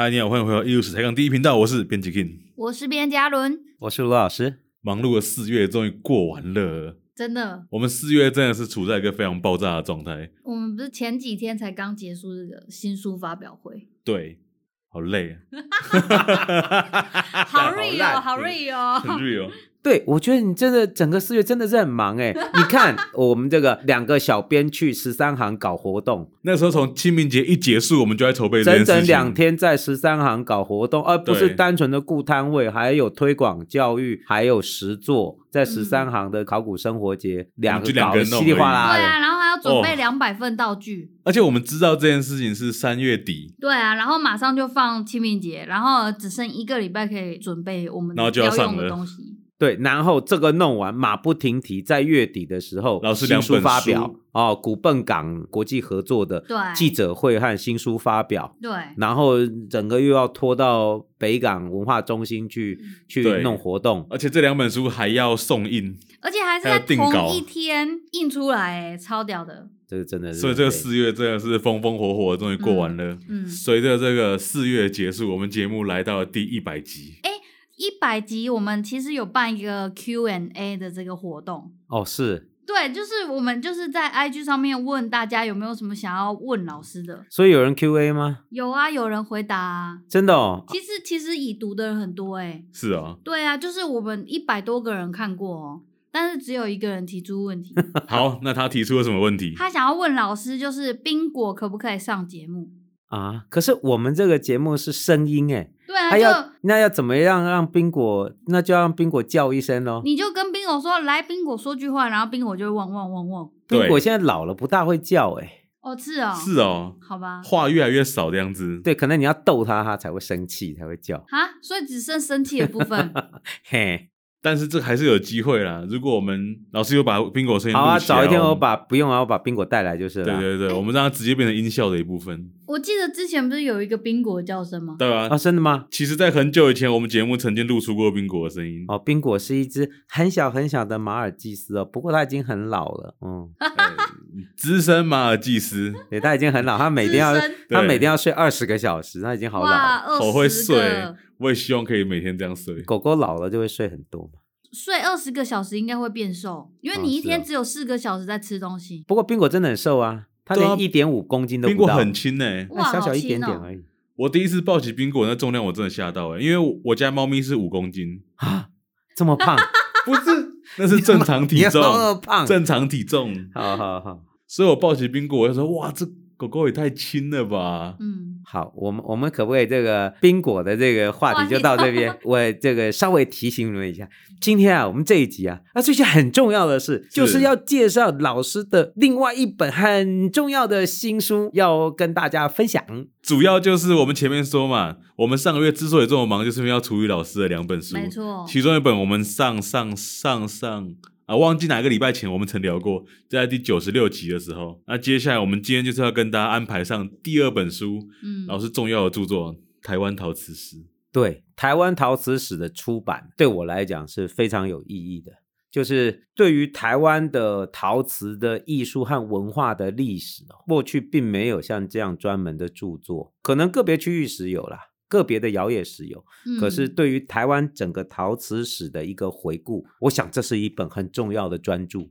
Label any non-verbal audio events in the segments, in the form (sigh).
嗨，你好，欢迎回到艺术史台港第一频道，我是编辑 King，我是编辑阿伦，我是卢老师。忙碌的四月终于过完了，真的，我们四月真的是处在一个非常爆炸的状态。我们不是前几天才刚结束这个新书发表会，对，好累，(laughs) 好 real，好 real，(laughs) 很 real。对，我觉得你真的整个四月真的是很忙哎！你看，(laughs) 我们这个两个小编去十三行搞活动，那时候从清明节一结束，我们就在筹备整整两天在十三行搞活动，而不是单纯的顾摊位，还有推广教育，还有实作，在十三行的考古生活节，两个搞稀里哗啦，对啊，然后还要准备两百份道具，而且我们知道这件事情是三月底，对啊，然后马上就放清明节，然后只剩一个礼拜可以准备我们要用的东西。对，然后这个弄完，马不停蹄，在月底的时候，老师新书发表哦，古笨港国际合作的记者会和新书发表，对，然后整个又要拖到北港文化中心去去弄活动，而且这两本书还要送印，而且还是在同一天印出来，超屌的，这个真的是，所以这个四月真的是风风火火，终于过完了。嗯，嗯随着这个四月结束，我们节目来到了第一百集。诶一百集，我们其实有办一个 Q&A 的这个活动哦，是，对，就是我们就是在 IG 上面问大家有没有什么想要问老师的，所以有人 Q&A 吗？有啊，有人回答啊，真的哦。其实其实已读的人很多哎，是啊，对啊，就是我们一百多个人看过哦，但是只有一个人提出问题。(laughs) 好，那他提出了什么问题？他想要问老师，就是冰果可不可以上节目？啊！可是我们这个节目是声音哎，对啊，他要那要怎么样让宾果？那就要让宾果叫一声喽。你就跟宾果说：“来，宾果说句话。”然后宾果就会汪汪汪汪。宾果现在老了，不大会叫哎。哦，是哦，是哦，好吧，话越来越少的样子。对，可能你要逗他，他才会生气，才会叫。啊，所以只剩生气的部分。(laughs) 嘿。但是这还是有机会啦。如果我们老师有把宾果声音录起来，好啊，找一天我把不用啊，我把宾果带来就是了。对对对，欸、我们让它直接变成音效的一部分。我记得之前不是有一个宾果叫声吗？对啊，啊，真的吗？其实，在很久以前，我们节目曾经录出过宾果的声音。哦，宾果是一只很小很小的马尔济斯哦，不过它已经很老了。嗯，资深马尔济斯，对，它已经很老，它每天要它每天要睡二十个小时，它已经好老了，好会睡。我也希望可以每天这样睡。狗狗老了就会睡很多嘛。睡二十个小时应该会变瘦，因为你一天只有四个小时在吃东西。不过冰果真的很瘦啊，他连一点五公斤都不到。宾果很轻呢、欸，哇，小小一点点而已。哦、我第一次抱起冰果，那重量我真的吓到哎、欸，因为我家猫咪是五公斤啊，这么胖？(laughs) 不是，那是正常体重，那么胖，正常体重。好好好，所以我抱起冰果，我就说哇，这狗狗也太亲了吧。嗯。好，我们我们可不可以这个宾果的这个话题就到这 (laughs) 边？我这个稍微提醒你们一下，今天啊，我们这一集啊，那最近很重要的是，是就是要介绍老师的另外一本很重要的新书，要跟大家分享。主要就是我们前面说嘛，我们上个月之所以这么忙，就是因为要处理老师的两本书，没错，其中一本我们上上上上。啊，忘记哪个礼拜前我们曾聊过，在第九十六集的时候。那接下来我们今天就是要跟大家安排上第二本书，嗯，老是重要的著作《台湾陶瓷史》。对，《台湾陶瓷史》的出版对我来讲是非常有意义的，就是对于台湾的陶瓷的艺术和文化的历史，过去并没有像这样专门的著作，可能个别区域史有啦。个别的窑业史有，可是对于台湾整个陶瓷史的一个回顾，嗯、我想这是一本很重要的专著。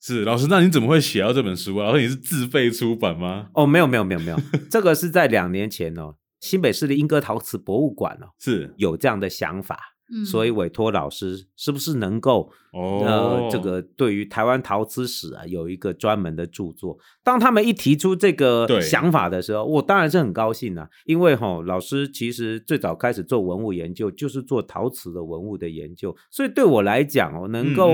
是老师，那你怎么会写到这本书啊？老师，你是自费出版吗？哦，没有没有没有没有，这个是在两年前哦，新北市的莺歌陶瓷博物馆哦，是有这样的想法。所以委托老师是不是能够、哦、呃这个对于台湾陶瓷史啊有一个专门的著作？当他们一提出这个想法的时候，我当然是很高兴啊，因为哈、哦、老师其实最早开始做文物研究就是做陶瓷的文物的研究，所以对我来讲哦，能够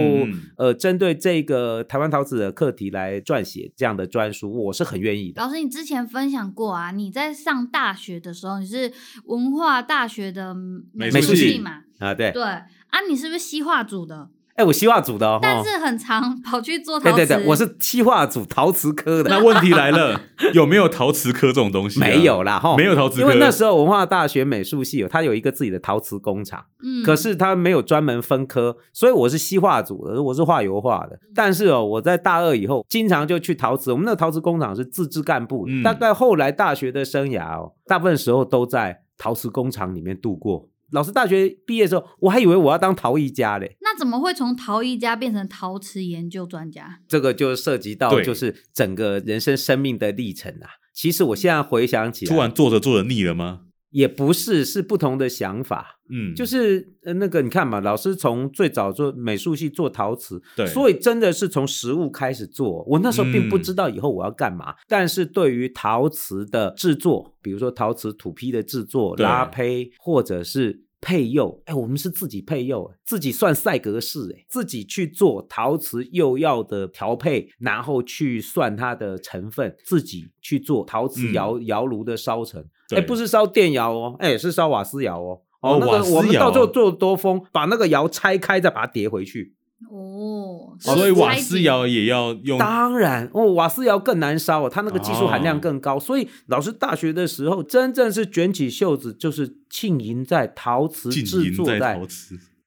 呃针对这个台湾陶瓷的课题来撰写这样的专书，我是很愿意的。老师，你之前分享过啊，你在上大学的时候你是文化大学的美术系嘛？啊，对对啊，你是不是西画组的？哎，我西化组的哦，但是很常跑去做陶瓷。对对对，我是西化组陶瓷科的。那问题来了，有没有陶瓷科这种东西？没有啦，哈，没有陶瓷科。因为那时候文化大学美术系有，它有一个自己的陶瓷工厂，嗯，可是它没有专门分科，所以我是西化组的，我是画油画的。但是哦，我在大二以后，经常就去陶瓷。我们那个陶瓷工厂是自治干部，大概后来大学的生涯哦，大部分时候都在。陶瓷工厂里面度过。老师大学毕业的时候，我还以为我要当陶艺家嘞。那怎么会从陶艺家变成陶瓷研究专家？这个就涉及到就是整个人生生命的历程啊。其实我现在回想起来，突然做着做着腻了吗？也不是，是不同的想法。嗯，就是呃，那个你看嘛，老师从最早做美术系做陶瓷，对，所以真的是从实物开始做。我那时候并不知道以后我要干嘛，嗯、但是对于陶瓷的制作，比如说陶瓷土坯的制作、拉胚，或者是。配釉，哎，我们是自己配釉，自己算赛格式，哎，自己去做陶瓷釉药的调配，然后去算它的成分，自己去做陶瓷窑窑炉的烧成，哎，不是烧电窑哦，哎，是烧瓦斯窑哦，哦，那个我们到最后做多风，把那个窑拆开，再把它叠回去。哦，所以瓦斯窑也要用？当然哦，瓦斯窑更难烧哦，它那个技术含量更高。哦、所以老师大学的时候，真正是卷起袖子，就是浸淫在陶瓷制作在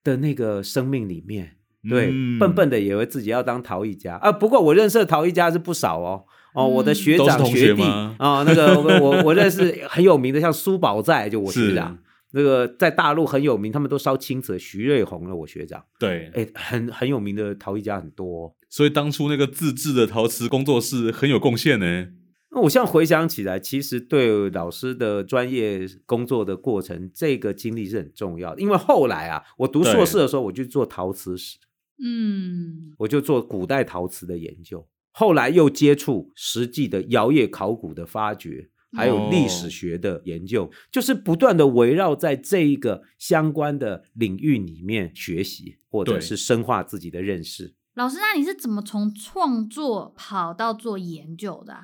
的那个生命里面。对，嗯、笨笨的以为自己要当陶艺家啊。不过我认识的陶艺家是不少哦。哦，我的学长学弟啊、哦，那个我我认识很有名的，像苏宝在，就我学长。那个在大陆很有名，他们都烧青瓷。徐瑞红了，我学长。对，哎，很很有名的陶艺家很多，所以当初那个自制的陶瓷工作室很有贡献呢。那我现在回想起来，其实对老师的专业工作的过程，这个经历是很重要的。因为后来啊，我读硕士的时候，我就做陶瓷史，嗯，我就做古代陶瓷的研究。后来又接触实际的窑业考古的发掘。还有历史学的研究，哦、就是不断的围绕在这一个相关的领域里面学习，或者是深化自己的认识。老师，那你是怎么从创作跑到做研究的？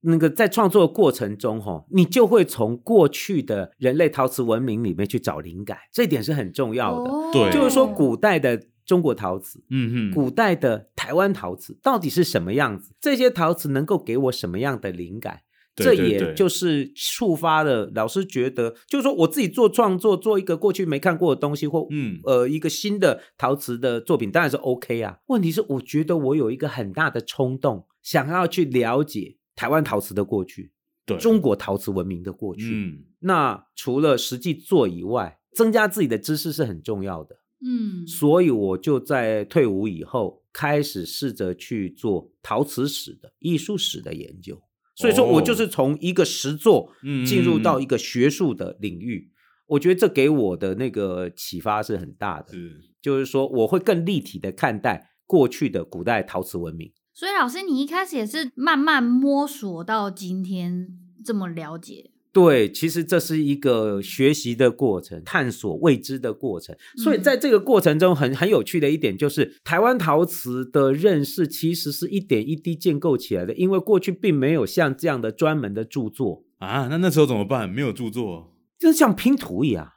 那个在创作的过程中，哈，你就会从过去的人类陶瓷文明里面去找灵感，这一点是很重要的。哦、对，就是说古代的中国陶瓷，嗯哼，古代的台湾陶瓷到底是什么样子？这些陶瓷能够给我什么样的灵感？这也就是触发了老师觉得，就是说我自己做创作，做一个过去没看过的东西，或嗯呃一个新的陶瓷的作品，当然是 OK 啊。问题是，我觉得我有一个很大的冲动，想要去了解台湾陶瓷的过去，对中国陶瓷文明的过去。嗯，那除了实际做以外，增加自己的知识是很重要的。嗯，所以我就在退伍以后，开始试着去做陶瓷史的艺术史的研究。所以说，我就是从一个实作进入到一个学术的领域，我觉得这给我的那个启发是很大的。是，就是说我会更立体的看待过去的古代陶瓷文明。所以，老师，你一开始也是慢慢摸索到今天这么了解。对，其实这是一个学习的过程，探索未知的过程。所以在这个过程中很，很很有趣的一点就是，台湾陶瓷的认识其实是一点一滴建构起来的，因为过去并没有像这样的专门的著作啊。那那时候怎么办？没有著作，就像拼图一样。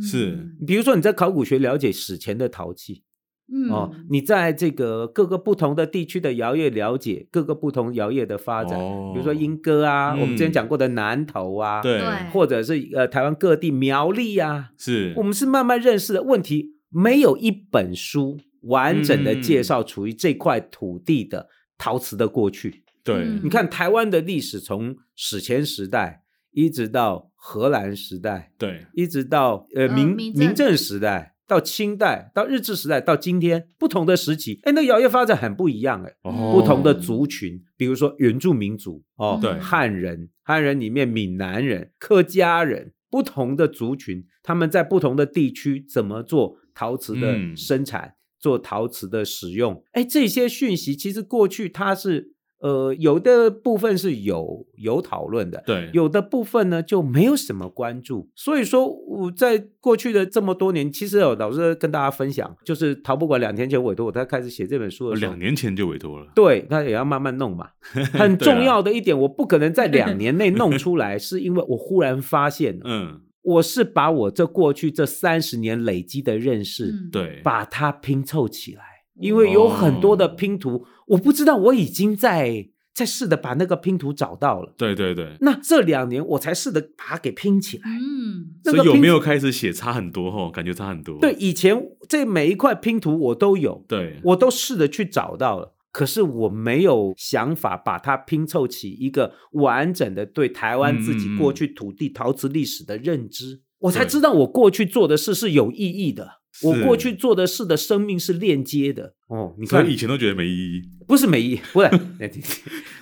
是，比如说你在考古学了解史前的陶器。嗯哦，你在这个各个不同的地区的窑业了解各个不同窑业的发展，哦、比如说莺歌啊，嗯、我们之前讲过的南投啊，对，或者是呃台湾各地苗栗啊，是我们是慢慢认识的问题。没有一本书完整的介绍处于这块土地的陶瓷的过去。对，嗯、你看台湾的历史从史前时代一直到荷兰时代，对，一直到呃明明郑时代。到清代，到日治时代，到今天，不同的时期，哎，那窑业发展很不一样，哎，哦、不同的族群，比如说原住民族，哦，对，汉人，汉人里面闽南人、客家人，不同的族群，他们在不同的地区怎么做陶瓷的生产，嗯、做陶瓷的使用，哎，这些讯息其实过去它是。呃，有的部分是有有讨论的，对，有的部分呢就没有什么关注。所以说，我在过去的这么多年，其实有老师跟大家分享，就是陶博馆两天前委托我，他开始写这本书的时候，两年前就委托了，对，他也要慢慢弄嘛。(laughs) 很重要的一点，我不可能在两年内弄出来，是因为我忽然发现，嗯，我是把我这过去这三十年累积的认识，对，把它拼凑起来。因为有很多的拼图，哦、我不知道我已经在在试着把那个拼图找到了。对对对。那这两年我才试着把它给拼起来。嗯。所以有没有开始写差很多哈？感觉差很多。对，以前这每一块拼图我都有，对，我都试着去找到了，可是我没有想法把它拼凑起一个完整的对台湾自己过去土地陶瓷历史的认知。我才知道我过去做的事是有意义的。我过去做的事的生命是链接的哦，你看以前都觉得没意义，不是没意义，不是，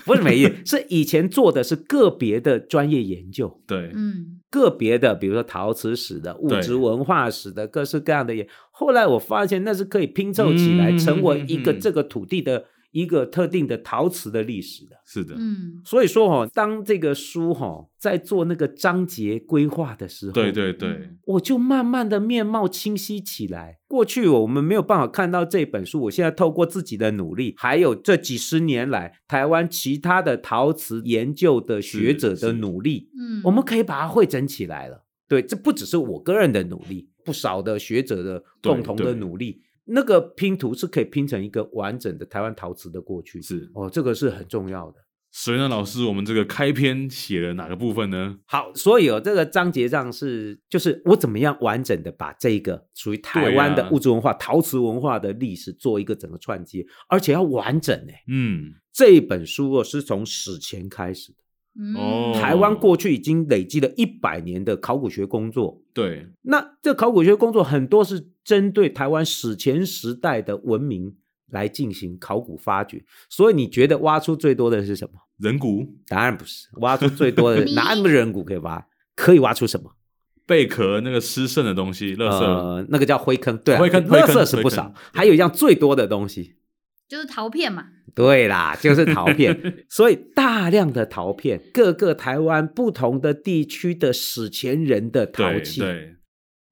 不是没意义，是以前做的是个别的专业研究，对，嗯，个别的，比如说陶瓷史的、物质文化史的，各式各样的研，后来我发现那是可以拼凑起来，成为一个这个土地的。一个特定的陶瓷的历史的，是的，嗯，所以说哈，当这个书哈在做那个章节规划的时候，对对对，我就慢慢的面貌清晰起来。过去我们没有办法看到这本书，我现在透过自己的努力，还有这几十年来台湾其他的陶瓷研究的学者的努力，嗯，我们可以把它汇整起来了。对，这不只是我个人的努力，不少的学者的共同的努力。那个拼图是可以拼成一个完整的台湾陶瓷的过去，是哦，这个是很重要的。所以呢，老师，我们这个开篇写了哪个部分呢？好，所以哦，这个章节上是就是我怎么样完整的把这个属于台湾的物质文化、啊、陶瓷文化的历史做一个整个串接，而且要完整哎。嗯，这一本书哦是从史前开始的。哦，台湾过去已经累积了一百年的考古学工作。对，那这考古学工作很多是针对台湾史前时代的文明来进行考古发掘。所以你觉得挖出最多的是什么？人骨？当然不是，挖出最多的 (laughs) 哪那么人骨可以挖？可以挖出什么？贝壳那个湿剩的东西，垃圾，呃，那个叫灰坑。对、啊，灰坑，垃圾是不少。还有一样最多的东西。就是陶片嘛，对啦，就是陶片，(laughs) 所以大量的陶片，各个台湾不同的地区的史前人的陶器，对，对，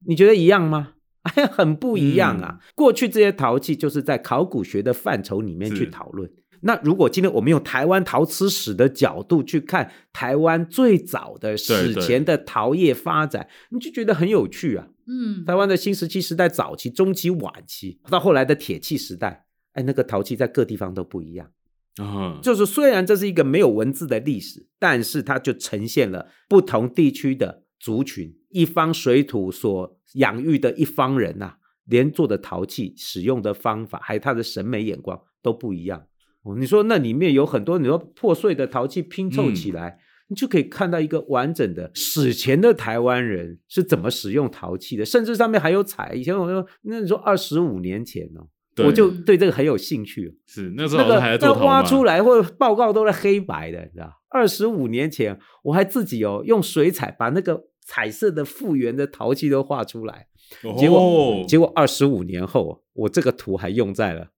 你觉得一样吗？哎，(laughs) 很不一样啊！嗯、过去这些陶器就是在考古学的范畴里面去讨论。那如果今天我们用台湾陶瓷史的角度去看台湾最早的史前的陶业发展，对对，你就觉得很有趣啊。嗯，台湾的新石器时代早期、中期、晚期，到后来的铁器时代。哎，那个陶器在各地方都不一样啊。就是虽然这是一个没有文字的历史，但是它就呈现了不同地区的族群、一方水土所养育的一方人呐、啊，连做的陶器使用的方法，还有他的审美眼光都不一样。哦，你说那里面有很多你说破碎的陶器拼凑起来，嗯、你就可以看到一个完整的史前的台湾人是怎么使用陶器的，甚至上面还有彩。以前我说，那你说二十五年前哦。我就对这个很有兴趣。是那时候还在做陶吗？那挖出来或者报告都是黑白的，你知道？二十五年前我还自己哦用水彩把那个彩色的复原的陶器都画出来。结果、哦、结果二十五年后，我这个图还用在了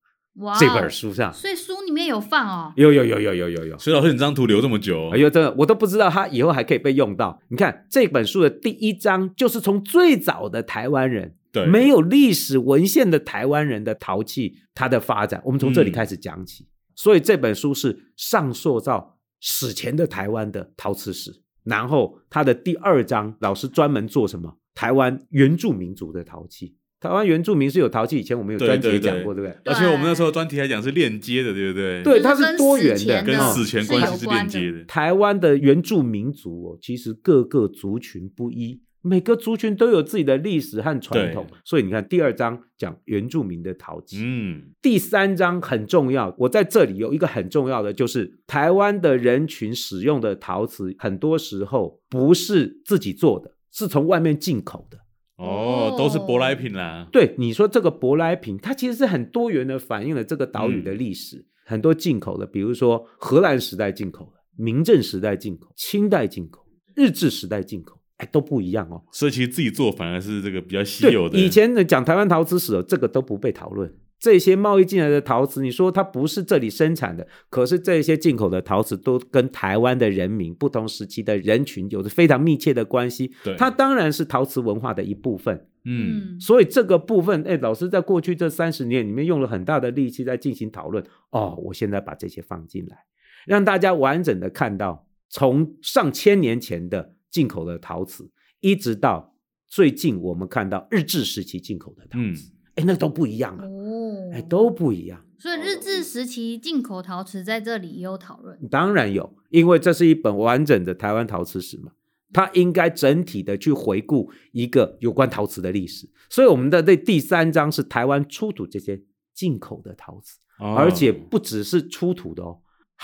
这本书上。所以书里面有放哦。有有有有有有有。所以老师，你这张图留这么久？哎呦，真的我都不知道它以后还可以被用到。你看这本书的第一章就是从最早的台湾人。对，没有历史文献的台湾人的陶器，它的发展，我们从这里开始讲起。嗯、所以这本书是上溯到史前的台湾的陶瓷史。然后它的第二章，老师专门做什么？台湾原住民族的陶器。台湾原住民是有陶器，以前我们有专题讲过，对不对？对，而且我们那时候专题还讲是链接的，对不对？对，它是多元的，跟史前关系是链接的。台湾的原住民族哦，其实各个族群不一。每个族群都有自己的历史和传统，所以你看第二章讲原住民的陶器，嗯，第三章很重要。我在这里有一个很重要的，就是台湾的人群使用的陶瓷，很多时候不是自己做的，是从外面进口的。哦，都是舶来品啦。对，你说这个舶来品，它其实是很多元的，反映了这个岛屿的历史。嗯、很多进口的，比如说荷兰时代进口的，明郑时代进口，清代进口，日治时代进口。都不一样哦，所以其实自己做反而是这个比较稀有的。以前的讲台湾陶瓷史，这个都不被讨论。这些贸易进来的陶瓷，你说它不是这里生产的，可是这些进口的陶瓷都跟台湾的人民不同时期的人群有着非常密切的关系。对，它当然是陶瓷文化的一部分。嗯，所以这个部分，哎，老师在过去这三十年里面用了很大的力气在进行讨论。哦，我现在把这些放进来，让大家完整的看到从上千年前的。进口的陶瓷，一直到最近我们看到日治时期进口的陶瓷，哎、嗯，那都不一样啊，哦，哎，都不一样。所以日治时期进口陶瓷在这里也有讨论，当然有，因为这是一本完整的台湾陶瓷史嘛，它应该整体的去回顾一个有关陶瓷的历史。所以我们的这第三章是台湾出土这些进口的陶瓷，哦、而且不只是出土的哦。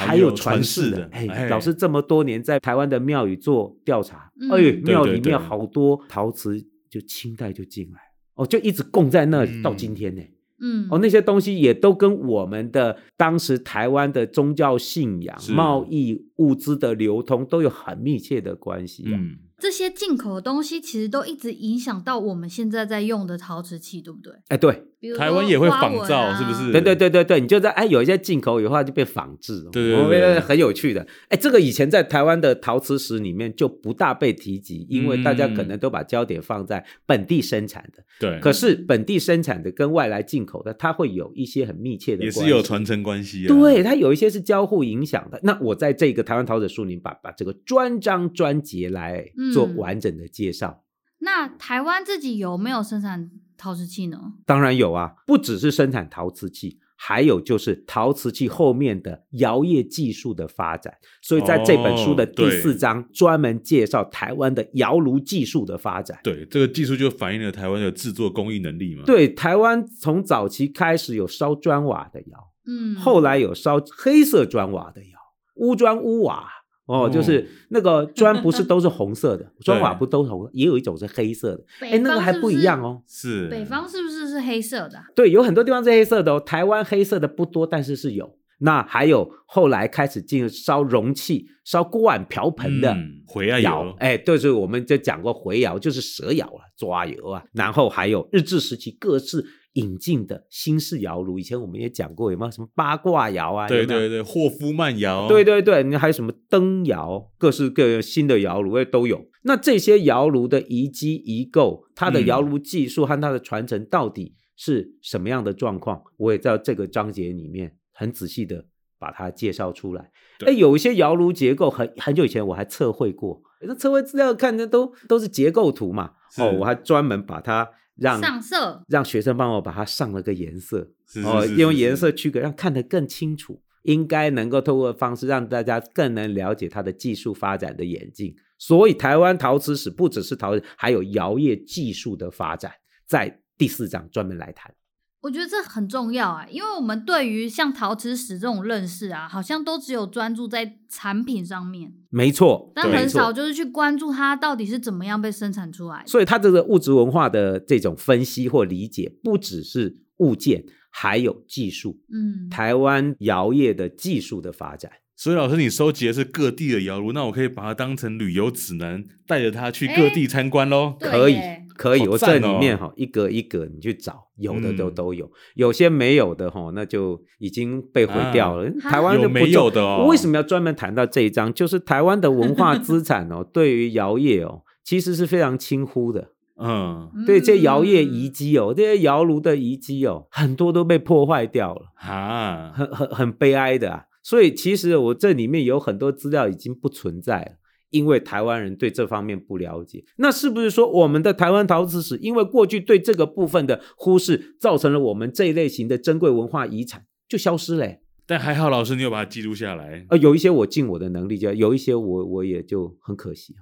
还有传世的。哎，老师这么多年在台湾的庙宇做调查，哎，庙里面好多陶瓷就清代就进来，哦，就一直供在那里到今天呢。嗯，哦，那些东西也都跟我们的当时台湾的宗教信仰、贸易物资的流通都有很密切的关系啊。嗯这些进口的东西其实都一直影响到我们现在在用的陶瓷器，对不对？哎，对，台湾也会仿造，是不是？对对对对对，你就在哎，有一些进口以后就被仿制，对对对，很有趣的。哎，这个以前在台湾的陶瓷史里面就不大被提及，因为大家可能都把焦点放在本地生产的。对，可是本地生产的跟外来进口的，它会有一些很密切的，也是有传承关系啊。对，它有一些是交互影响的。那我在这个台湾陶瓷书里把把这个专章专节来做完整的。介绍。那台湾自己有没有生产陶瓷器呢？当然有啊，不只是生产陶瓷器，还有就是陶瓷器后面的窑业技术的发展。所以在这本书的第四章，哦、专门介绍台湾的窑炉技术的发展。对，这个技术就反映了台湾的制作工艺能力嘛。对，台湾从早期开始有烧砖瓦的窑，嗯，后来有烧黑色砖瓦的窑，乌砖乌瓦。哦，就是那个砖不是都是红色的，(laughs) 砖瓦不都是红，也有一种是黑色的。哎，那个还不一样哦。是北方是不是是黑色的？对，有很多地方是黑色的哦。台湾黑色的不多，但是是有。那还有后来开始进入烧容器、烧锅碗瓢盆的回窑。哎，对，就是我们就讲过回窑，就是蛇窑啊，抓窑啊。然后还有日治时期各式。引进的新式窑炉，以前我们也讲过，有没有什么八卦窑啊？对对对，霍夫曼窑。对对对，你还有什么灯窑，各式各样新的窑炉都有。那这些窑炉的遗迹遗构，它的窑炉技术和它的传承到底是什么样的状况？嗯、我也在这个章节里面很仔细的把它介绍出来。哎，有一些窑炉结构很很久以前我还测绘过，那测绘资料看的都都是结构图嘛。哦，我还专门把它。让上色，让学生帮我把它上了个颜色，哦，用颜色区隔，让看得更清楚。应该能够透过方式让大家更能了解它的技术发展的演进。所以台湾陶瓷史不只是陶瓷，还有窑业技术的发展，在第四章专门来谈。我觉得这很重要啊，因为我们对于像陶瓷史这种认识啊，好像都只有专注在产品上面。没错，但很少就是去关注它到底是怎么样被生产出来。所以它这个物质文化的这种分析或理解，不只是物件，还有技术。嗯，台湾窑业的技术的发展。所以老师，你收集的是各地的窑炉，那我可以把它当成旅游指南，带着它去各地参观喽？可以。可以，我这里面哈一格一格你去找，有的都都有，有些没有的哈那就已经被毁掉了。台湾就没有的哦，为什么要专门谈到这一章？就是台湾的文化资产哦，对于窑业哦，其实是非常轻忽的。嗯，对，这窑业遗迹哦，这些窑炉的遗迹哦，很多都被破坏掉了啊，很很很悲哀的啊。所以其实我这里面有很多资料已经不存在了。因为台湾人对这方面不了解，那是不是说我们的台湾陶瓷史，因为过去对这个部分的忽视，造成了我们这一类型的珍贵文化遗产就消失了？但还好，老师你有把它记录下来。呃，有一些我尽我的能力，就有一些我我也就很可惜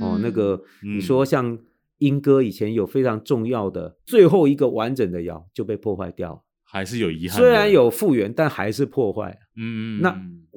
哦，那个你说像英歌以前有非常重要的最后一个完整的窑就被破坏掉，还是有遗憾。虽然有复原，但还是破坏。嗯，那。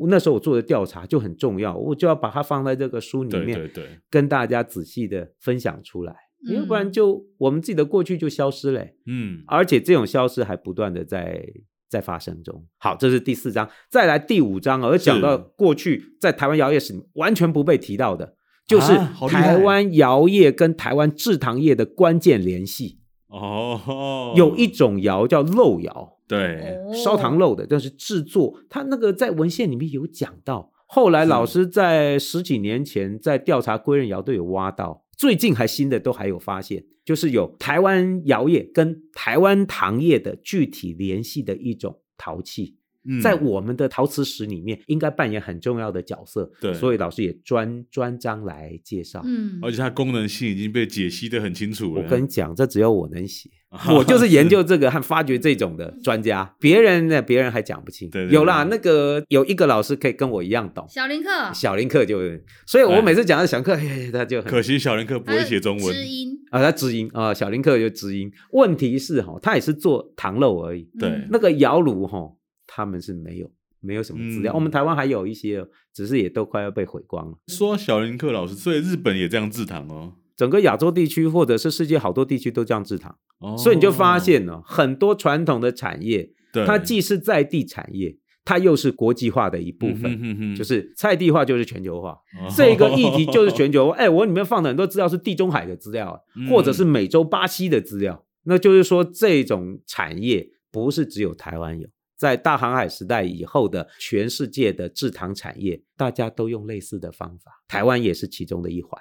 那时候我做的调查就很重要，我就要把它放在这个书里面，对对对，跟大家仔细的分享出来，要不然就我们自己的过去就消失了。嗯，而且这种消失还不断的在在发生中。好，这是第四章，再来第五章，而讲到过去在台湾窑业史完全不被提到的，就是台湾窑业跟台湾制糖业的关键联系。哦，有一种窑叫漏窑。对，烧糖漏的，但是制作，它那个在文献里面有讲到。后来老师在十几年前在调查归仁窑都有挖到，最近还新的都还有发现，就是有台湾窑业跟台湾糖业的具体联系的一种陶器。在我们的陶瓷史里面，应该扮演很重要的角色。对，所以老师也专专章来介绍。嗯，而且它功能性已经被解析得很清楚了。我跟你讲，这只有我能写，(laughs) 我就是研究这个和发掘这种的专家。别人呢，别人还讲不清。对，有啦，那个有一个老师可以跟我一样懂。小林克，小林克就，所以我每次讲到小林克，他就很可惜。小林克不会写中文。知音啊，他知音啊，小林克就知音。问题是哈，他也是做糖漏而已。对，那个窑炉哈。他们是没有没有什么资料。嗯、我们台湾还有一些，只是也都快要被毁光了。说小林克老师，所以日本也这样制糖哦。整个亚洲地区或者是世界好多地区都这样制糖，哦、所以你就发现了很多传统的产业，对它既是在地产业。它又是国际化的一部分，嗯、哼哼哼就是菜地化就是全球化，哦、这个议题 (laughs) 就是全球化。哎，我里面放的很多资料是地中海的资料，嗯、或者是美洲巴西的资料，那就是说这种产业不是只有台湾有，在大航海时代以后的全世界的制糖产业，大家都用类似的方法，台湾也是其中的一环。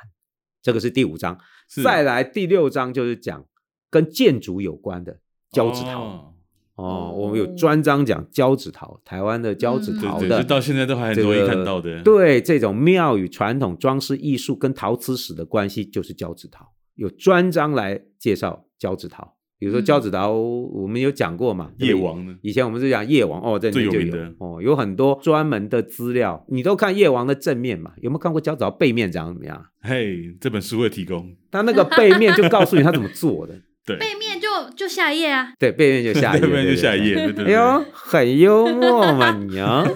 这个是第五章，再来第六章就是讲跟建筑有关的交趾陶。哦哦，我们有专章讲交趾陶，台湾的交趾陶的，到现在都还很容易看到的。对，这种庙宇传统装饰艺术跟陶瓷史的关系，就是交趾陶。有专章来介绍交趾陶，比如说交趾陶，我们有讲过嘛？叶王呢？以前我们是讲叶王哦，这里就有最有名的哦，有很多专门的资料。你都看叶王的正面嘛？有没有看过交趾陶背面长怎么样？嘿，这本书会提供。他那个背面就告诉你他怎么做的。(laughs) 对，背面就就下页啊，对，背面就下页，(laughs) 背面就下页。哎呦，很幽默嘛你啊！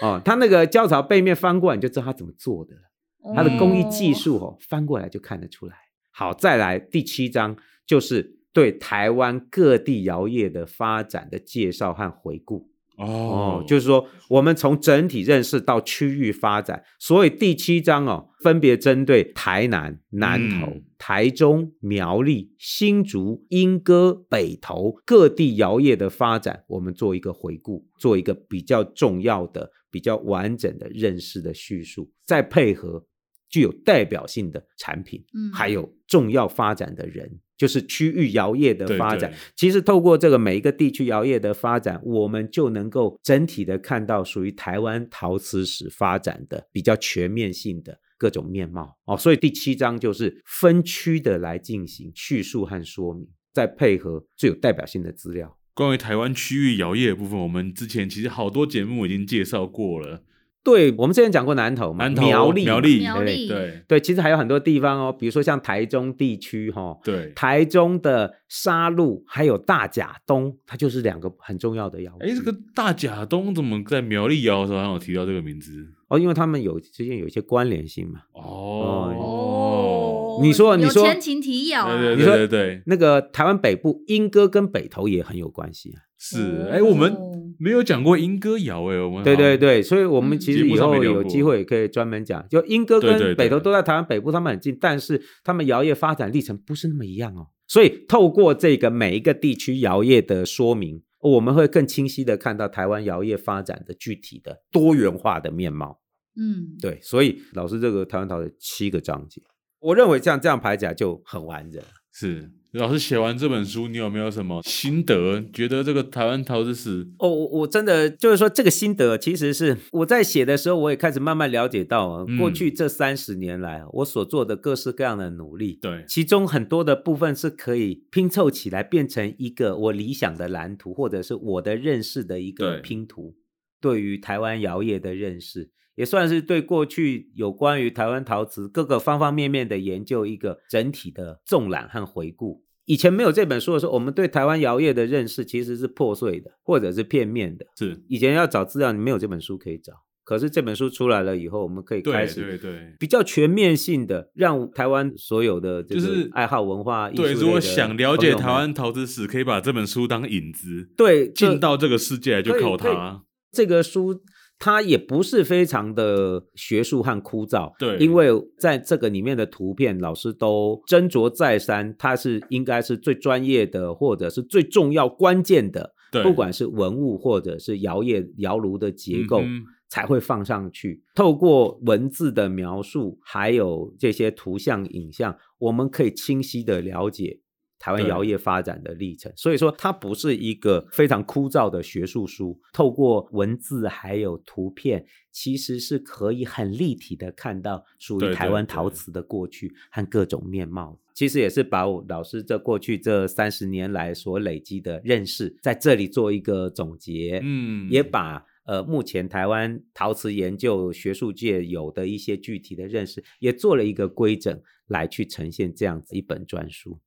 哦，他那个交趾背面翻过来，你就知道他怎么做的了。他的工艺技术哦，翻过来就看得出来。好，再来第七章，就是对台湾各地窑业的发展的介绍和回顾。哦，就是说，我们从整体认识到区域发展，所以第七章哦，分别针对台南、南投、嗯、台中、苗栗、新竹、莺歌、北投各地窑业的发展，我们做一个回顾，做一个比较重要的、比较完整的认识的叙述，再配合具有代表性的产品，嗯，还有重要发展的人。就是区域窑业的发展，对对，其实透过这个每一个地区窑业的发展，我们就能够整体的看到属于台湾陶瓷史发展的比较全面性的各种面貌哦。所以第七章就是分区的来进行叙述和说明，再配合最有代表性的资料。关于台湾区域窑业的部分，我们之前其实好多节目已经介绍过了。对，我们之前讲过南投嘛，南投苗栗，苗栗，对对对，其实还有很多地方哦，比如说像台中地区哈，对，台中的沙鹿还有大甲东，它就是两个很重要的窑。哎，这个大甲东怎么在苗栗窑的时候还有提到这个名字？哦，因为他们有之间有一些关联性嘛。哦哦，你说你说前情提要，对对对对，那个台湾北部莺歌跟北投也很有关系啊。是，哎，我们。没有讲过莺歌谣哎，我们对对对，所以我们其实以后有机会也可以专门讲，就莺歌跟北投都在台湾北部，他们很近，但是他们摇业发展历程不是那么一样哦。所以透过这个每一个地区摇业的说明，我们会更清晰的看到台湾摇业发展的具体的多元化的面貌。嗯，对，所以老师这个台湾陶的七个章节，我认为像这样排起来就很完整。是。老师写完这本书，你有没有什么心得？觉得这个台湾陶瓷史哦，我真的就是说，这个心得其实是我在写的时候，我也开始慢慢了解到啊，过去这三十年来，我所做的各式各样的努力，对，其中很多的部分是可以拼凑起来，变成一个我理想的蓝图，或者是我的认识的一个拼图，对，对于台湾窑业的认识。也算是对过去有关于台湾陶瓷各个方方面面的研究一个整体的纵览和回顾。以前没有这本书的时候，我们对台湾窑业的认识其实是破碎的，或者是片面的。是以前要找资料，你没有这本书可以找。可是这本书出来了以后，我们可以开始对对对比较全面性的让台湾所有的就是爱好文化艺术对，如果想了解台湾陶瓷史，可以把这本书当引子，对，进到这个世界来就靠它。这个书。它也不是非常的学术和枯燥，对，因为在这个里面的图片，老师都斟酌再三，它是应该是最专业的，或者是最重要关键的，对，不管是文物或者是窑业窑炉的结构，嗯，才会放上去。透过文字的描述，还有这些图像影像，我们可以清晰的了解。台湾窑业发展的历程，所以说它不是一个非常枯燥的学术书。透过文字还有图片，其实是可以很立体的看到属于台湾陶瓷的过去和各种面貌。其实也是把我老师这过去这三十年来所累积的认识，在这里做一个总结。嗯，也把呃目前台湾陶瓷研究学术界有的一些具体的认识，也做了一个规整，来去呈现这样子一本专书。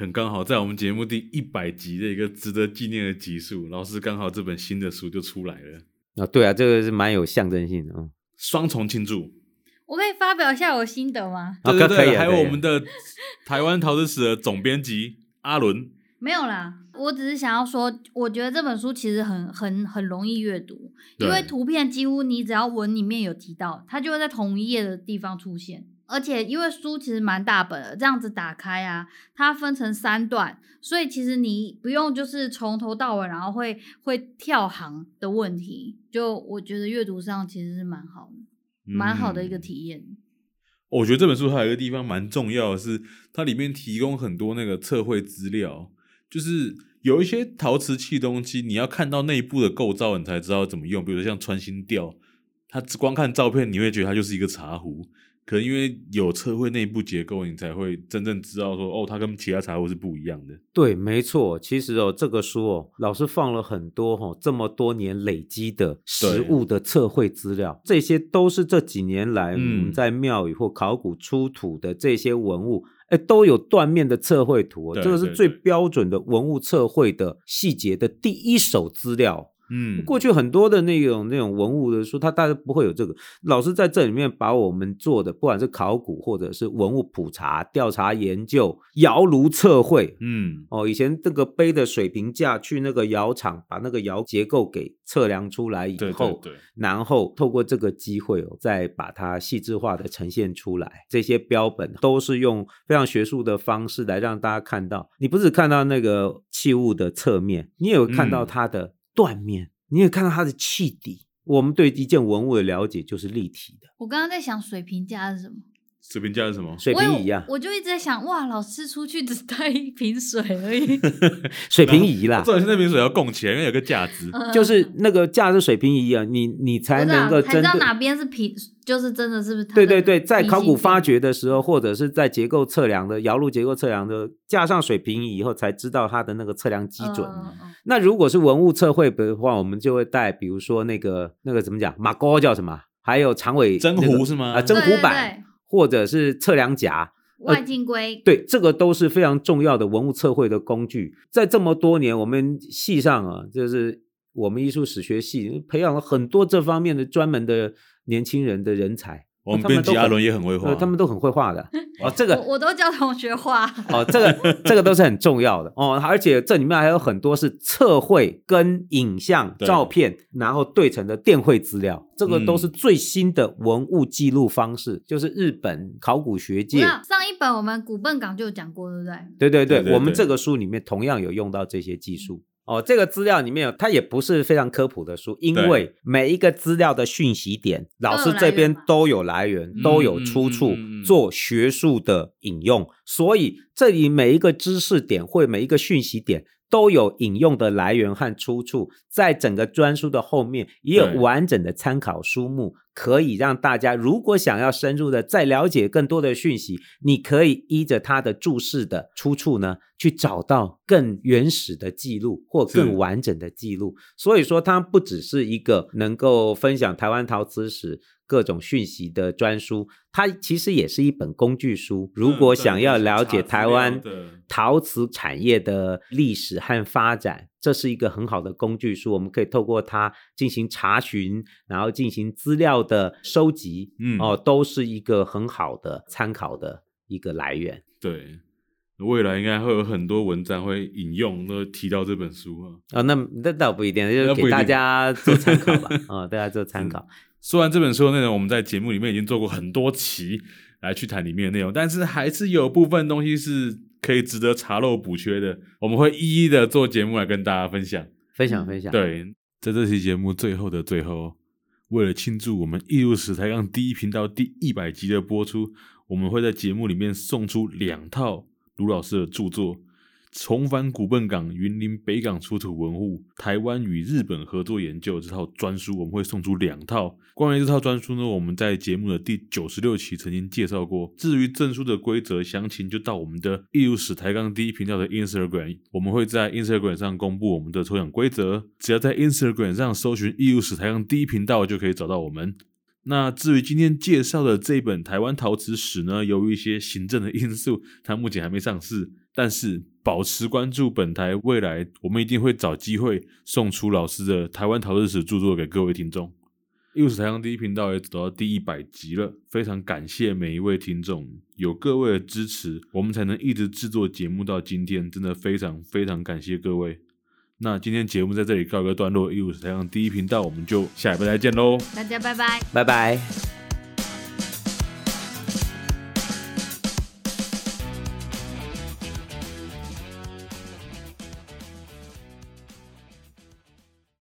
很刚好，在我们节目第一百集的一个值得纪念的集数，老师刚好这本新的书就出来了。啊，对啊，这个是蛮有象征性的，啊，双重庆祝。我可以发表一下我心得吗？对对对，可以，还有我们的台湾陶瓷史的总编辑阿伦。没有啦，我只是想要说，我觉得这本书其实很很很容易阅读，因为图片几乎你只要文里面有提到，它就会在同一页的地方出现。而且因为书其实蛮大本的，这样子打开啊，它分成三段，所以其实你不用就是从头到尾，然后会会跳行的问题。就我觉得阅读上其实是蛮好的。蛮好的一个体验。嗯，我觉得这本书还有一个地方蛮重要的是，它里面提供很多那个测绘资料，就是有一些陶瓷器东西，你要看到内部的构造，你才知道怎么用。比如说像穿心吊，它只光看照片，你会觉得它就是一个茶壶。可能因为有测绘内部结构，你才会真正知道说，哦，它跟其他财务是不一样的。对，没错。其实哦，这个书哦，老师放了很多哈、哦，这么多年累积的实物的测绘资料，这些都是这几年来我们在庙宇或考古出土的这些文物，哎、嗯，都有断面的测绘图、哦。这个是最标准的文物测绘的细节的第一手资料。嗯，过去很多的那种那种文物的书，它大概不会有这个。老师在这里面把我们做的，不管是考古或者是文物普查、调查研究、窑炉测绘，嗯，哦，以前这个背的水平架去那个窑厂，把那个窑结构给测量出来以后，对对对，然后透过这个机会哦，再把它细致化的呈现出来。这些标本都是用非常学术的方式来让大家看到，你不只看到那个器物的侧面，你也有看到它的。断面，你也看到它的气底。我们对一件文物的了解就是立体的。我刚刚在想水平架是什么？水平架是什么？水平仪啊！我就一直在想，哇，老师出去只 (laughs) 带一瓶水而已。(laughs) (laughs) 水平仪啦，重点是那瓶水要供起来，因为有个架子，就是那个架是水平仪啊，你你才能够真知道哪边是平，就是真的是不是？对对对，在考古发掘的时候，或者是在结构测量的窑炉结构测量的，架上水平仪以后，才知道它的那个测量基准。呃、那如果是文物测绘的话，我们就会带，比如说那个那个怎么讲，马哥叫什么？还有长尾针壶是吗？啊，真壶板。或者是测量夹、外径规、呃，对，这个都是非常重要的文物测绘的工具。在这么多年，我们系上啊，就是我们艺术史学系培养了很多这方面的专门的年轻人的人才。我们编辑阿伦也很会画，他们都很会画的哦。这个我，我都教同学画哦。这个这个都是很重要的哦，而且这里面还有很多是测绘跟影像照片，然后对成的电绘资料，这个都是最新的文物记录方式，嗯、就是日本考古学界。上一本我们古笨港就有讲过，对不对？对对对，对对对，我们这个书里面同样有用到这些技术。哦，这个资料里面有，它也不是非常科普的书，因为每一个资料的讯息点，老师这边都有来源，都有出处，做学术的引用，所以这里每一个知识点或每一个讯息点。都有引用的来源和出处，在整个专书的后面也有完整的参考书目，可以让大家如果想要深入的再了解更多的讯息，你可以依着它的注释的出处呢，去找到更原始的记录或更完整的记录。所以说，它不只是一个能够分享台湾陶瓷史。各种讯息的专书，它其实也是一本工具书。如果想要了解台湾陶瓷产业的历史和发展，这是一个很好的工具书。我们可以透过它进行查询，然后进行资料的收集，嗯，哦，都是一个很好的参考的一个来源。对，未来应该会有很多文章会引用，都提到这本书啊。啊、哦，那那倒不一定，就是给大家做参考吧。(laughs) 啊、哦，大家做参考。说完这本书的内容，我们在节目里面已经做过很多期来去谈里面的内容，但是还是有部分东西是可以值得查漏补缺的，我们会一一的做节目来跟大家分享，分享分享。对，在这期节目最后的最后，为了庆祝我们艺术史台刚第一频道第一百集的播出，我们会在节目里面送出两套卢老师的著作。重返古笨港云林北港出土文物，台湾与日本合作研究这套专书，我们会送出两套。关于这套专书呢，我们在节目的第九十六期曾经介绍过。至于证书的规则详情，就到我们的艺术史台港第一频道的 Instagram，我们会在 Instagram 上公布我们的抽奖规则。只要在 Instagram 上搜寻艺术史台港第一频道，就可以找到我们。那至于今天介绍的这本台湾陶瓷史呢，由于一些行政的因素，它目前还没上市。但是保持关注本台，未来我们一定会找机会送出老师的台湾陶瓷史著作给各位听众。又是台上第一频道也走到第一百集了，非常感谢每一位听众，有各位的支持，我们才能一直制作节目到今天，真的非常非常感谢各位。那今天节目在这里告一个段落，又是台上第一频道，我们就下一拜再见喽，大家拜拜，拜拜。